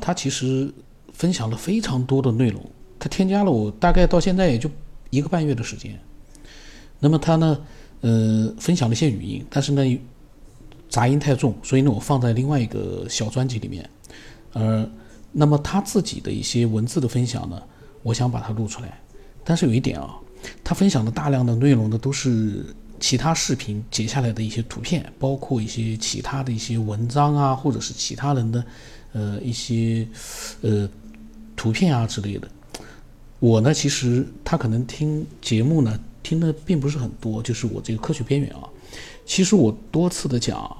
他其实分享了非常多的内容，他添加了我大概到现在也就一个半月的时间。那么他呢，呃，分享了一些语音，但是呢，杂音太重，所以呢，我放在另外一个小专辑里面。呃，那么他自己的一些文字的分享呢，我想把它录出来。但是有一点啊，他分享的大量的内容呢，都是其他视频截下来的一些图片，包括一些其他的一些文章啊，或者是其他人的呃一些呃图片啊之类的。我呢，其实他可能听节目呢。听的并不是很多，就是我这个科学边缘啊。其实我多次的讲，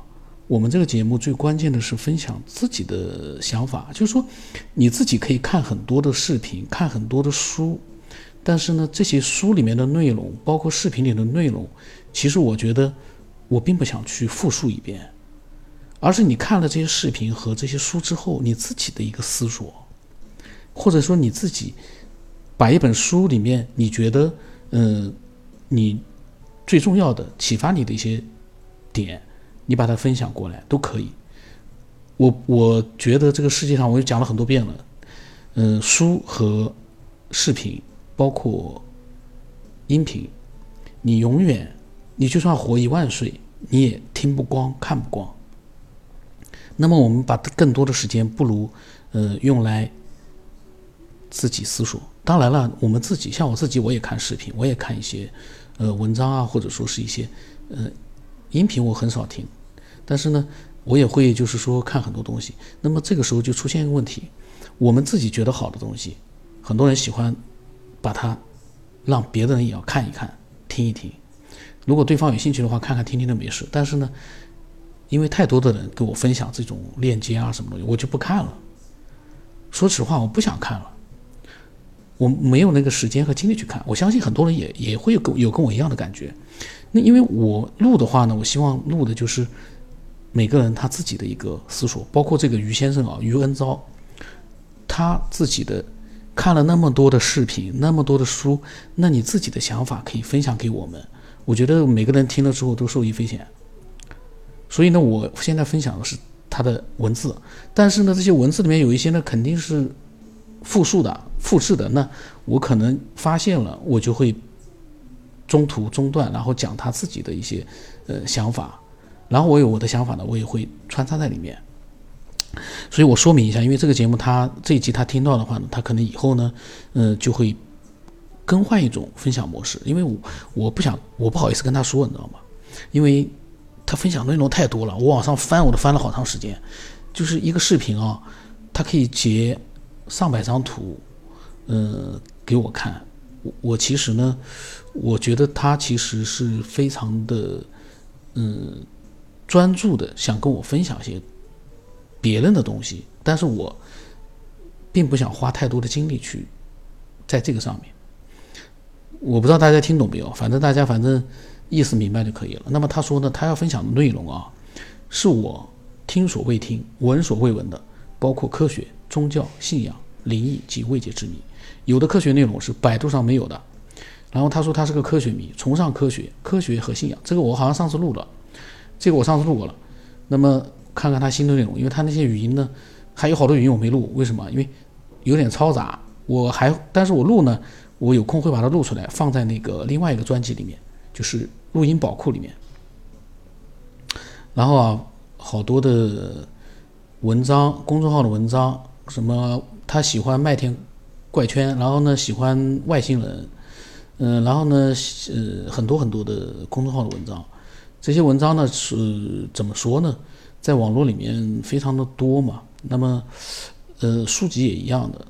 我们这个节目最关键的是分享自己的想法，就是说你自己可以看很多的视频，看很多的书，但是呢，这些书里面的内容，包括视频里的内容，其实我觉得我并不想去复述一遍，而是你看了这些视频和这些书之后，你自己的一个思索，或者说你自己把一本书里面你觉得嗯。你最重要的启发你的一些点，你把它分享过来都可以。我我觉得这个世界上，我也讲了很多遍了。嗯，书和视频，包括音频，你永远，你就算活一万岁，你也听不光，看不光。那么，我们把更多的时间，不如呃用来自己思索。当然了，我们自己像我自己，我也看视频，我也看一些，呃，文章啊，或者说是一些，呃，音频，我很少听，但是呢，我也会就是说看很多东西。那么这个时候就出现一个问题，我们自己觉得好的东西，很多人喜欢把它让别的人也要看一看、听一听。如果对方有兴趣的话，看看听听都没事。但是呢，因为太多的人给我分享这种链接啊什么东西，我就不看了。说实话，我不想看了。我没有那个时间和精力去看，我相信很多人也也会有跟有跟我一样的感觉。那因为我录的话呢，我希望录的就是每个人他自己的一个思索，包括这个于先生啊，于恩昭，他自己的看了那么多的视频，那么多的书，那你自己的想法可以分享给我们。我觉得每个人听了之后都受益匪浅。所以呢，我现在分享的是他的文字，但是呢，这些文字里面有一些呢，肯定是。复述的、复制的，那我可能发现了，我就会中途中断，然后讲他自己的一些呃想法，然后我有我的想法呢，我也会穿插在里面。所以我说明一下，因为这个节目他这一集他听到的话呢，他可能以后呢，呃，就会更换一种分享模式，因为我我不想，我不好意思跟他说，你知道吗？因为分享内容太多了，我往上翻我都翻了好长时间，就是一个视频啊，它可以截。上百张图，呃，给我看。我我其实呢，我觉得他其实是非常的，嗯，专注的想跟我分享一些别人的东西，但是我并不想花太多的精力去在这个上面。我不知道大家听懂没有，反正大家反正意思明白就可以了。那么他说呢，他要分享的内容啊，是我听所未听、闻所未闻的，包括科学。宗教信仰、灵异及未解之谜，有的科学内容是百度上没有的。然后他说他是个科学迷，崇尚科学、科学和信仰。这个我好像上次录了，这个我上次录过了。那么看看他新的内容，因为他那些语音呢，还有好多语音我没录，为什么？因为有点嘈杂。我还，但是我录呢，我有空会把它录出来，放在那个另外一个专辑里面，就是录音宝库里面。然后啊，好多的文章，公众号的文章。什么？他喜欢麦田怪圈，然后呢，喜欢外星人，嗯，然后呢，呃，很多很多的公众号的文章，这些文章呢是怎么说呢？在网络里面非常的多嘛。那么，呃，书籍也一样的，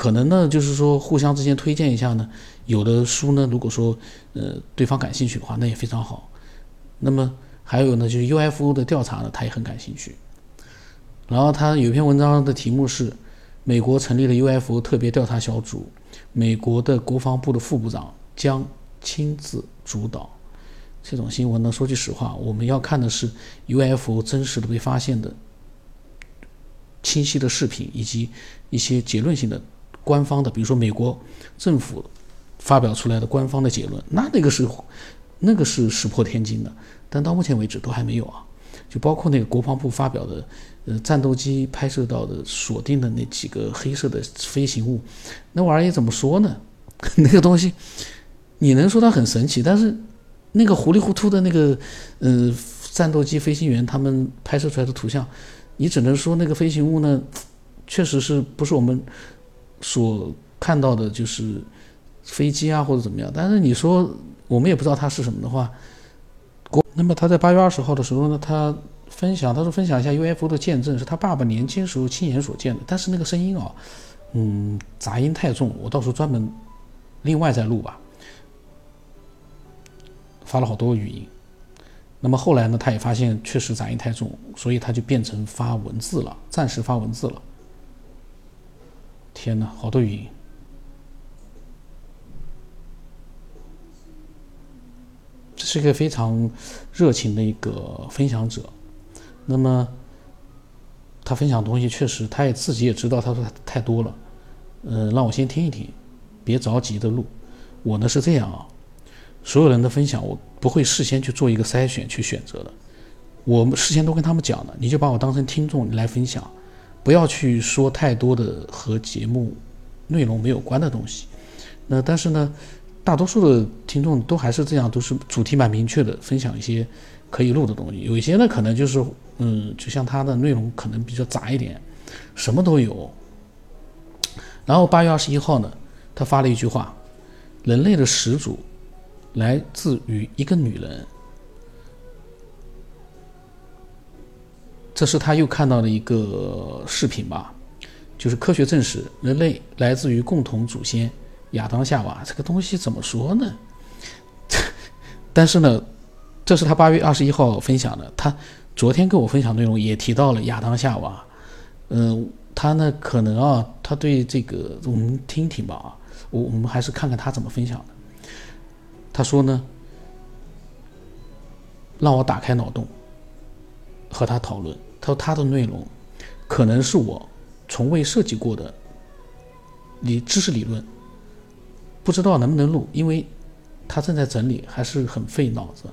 可能呢就是说互相之间推荐一下呢。有的书呢，如果说呃对方感兴趣的话，那也非常好。那么还有呢，就是 UFO 的调查呢，他也很感兴趣。然后他有篇文章的题目是：美国成立了 UFO 特别调查小组，美国的国防部的副部长将亲自主导。这种新闻呢，说句实话，我们要看的是 UFO 真实的被发现的清晰的视频，以及一些结论性的官方的，比如说美国政府发表出来的官方的结论，那那个是那个是石破天惊的。但到目前为止都还没有啊。就包括那个国防部发表的，呃，战斗机拍摄到的锁定的那几个黑色的飞行物，那玩意儿怎么说呢？那个东西，你能说它很神奇，但是那个糊里糊涂的那个，呃，战斗机飞行员他们拍摄出来的图像，你只能说那个飞行物呢，确实是不是我们所看到的，就是飞机啊或者怎么样？但是你说我们也不知道它是什么的话。国，那么他在八月二十号的时候呢，他分享，他说分享一下 UFO 的见证，是他爸爸年轻时候亲眼所见的。但是那个声音啊，嗯，杂音太重，我到时候专门另外再录吧。发了好多语音，那么后来呢，他也发现确实杂音太重，所以他就变成发文字了，暂时发文字了。天呐，好多语音。这是一个非常热情的一个分享者，那么他分享的东西确实，他也自己也知道，他说太多了，呃，让我先听一听，别着急的录。我呢是这样啊，所有人的分享我不会事先去做一个筛选去选择的，我们事先都跟他们讲了，你就把我当成听众来分享，不要去说太多的和节目内容没有关的东西。那但是呢？大多数的听众都还是这样，都是主题蛮明确的，分享一些可以录的东西。有一些呢，可能就是，嗯，就像他的内容可能比较杂一点，什么都有。然后八月二十一号呢，他发了一句话：“人类的始祖来自于一个女人。”这是他又看到的一个视频吧，就是科学证实人类来自于共同祖先。亚当夏娃这个东西怎么说呢？但是呢，这是他八月二十一号分享的。他昨天跟我分享内容也提到了亚当夏娃。嗯，他呢可能啊，他对这个我们听听吧啊，我我们还是看看他怎么分享的。他说呢，让我打开脑洞和他讨论。他说他的内容可能是我从未涉及过的理知识理论。不知道能不能录，因为他正在整理，还是很费脑子。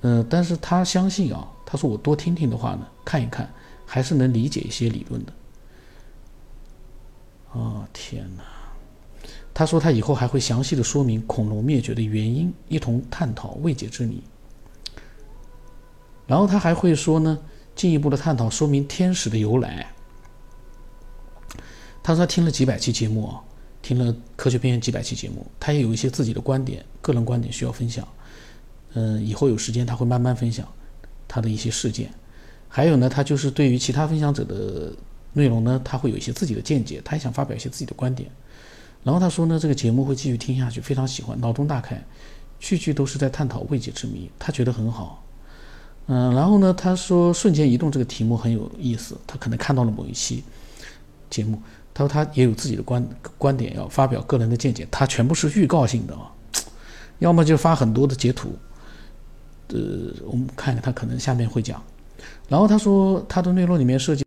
嗯，但是他相信啊，他说我多听听的话呢，看一看，还是能理解一些理论的。哦天哪！他说他以后还会详细的说明恐龙灭绝的原因，一同探讨未解之谜。然后他还会说呢，进一步的探讨说明天使的由来。他说他听了几百期节目啊。听了科学边缘几百期节目，他也有一些自己的观点，个人观点需要分享。嗯，以后有时间他会慢慢分享他的一些事件。还有呢，他就是对于其他分享者的内容呢，他会有一些自己的见解，他也想发表一些自己的观点。然后他说呢，这个节目会继续听下去，非常喜欢，脑洞大开，句句都是在探讨未解之谜，他觉得很好。嗯，然后呢，他说瞬间移动这个题目很有意思，他可能看到了某一期节目。他说他也有自己的观观点，要发表个人的见解，他全部是预告性的啊，要么就发很多的截图，呃，我们看看他可能下面会讲。然后他说他的内容里面涉及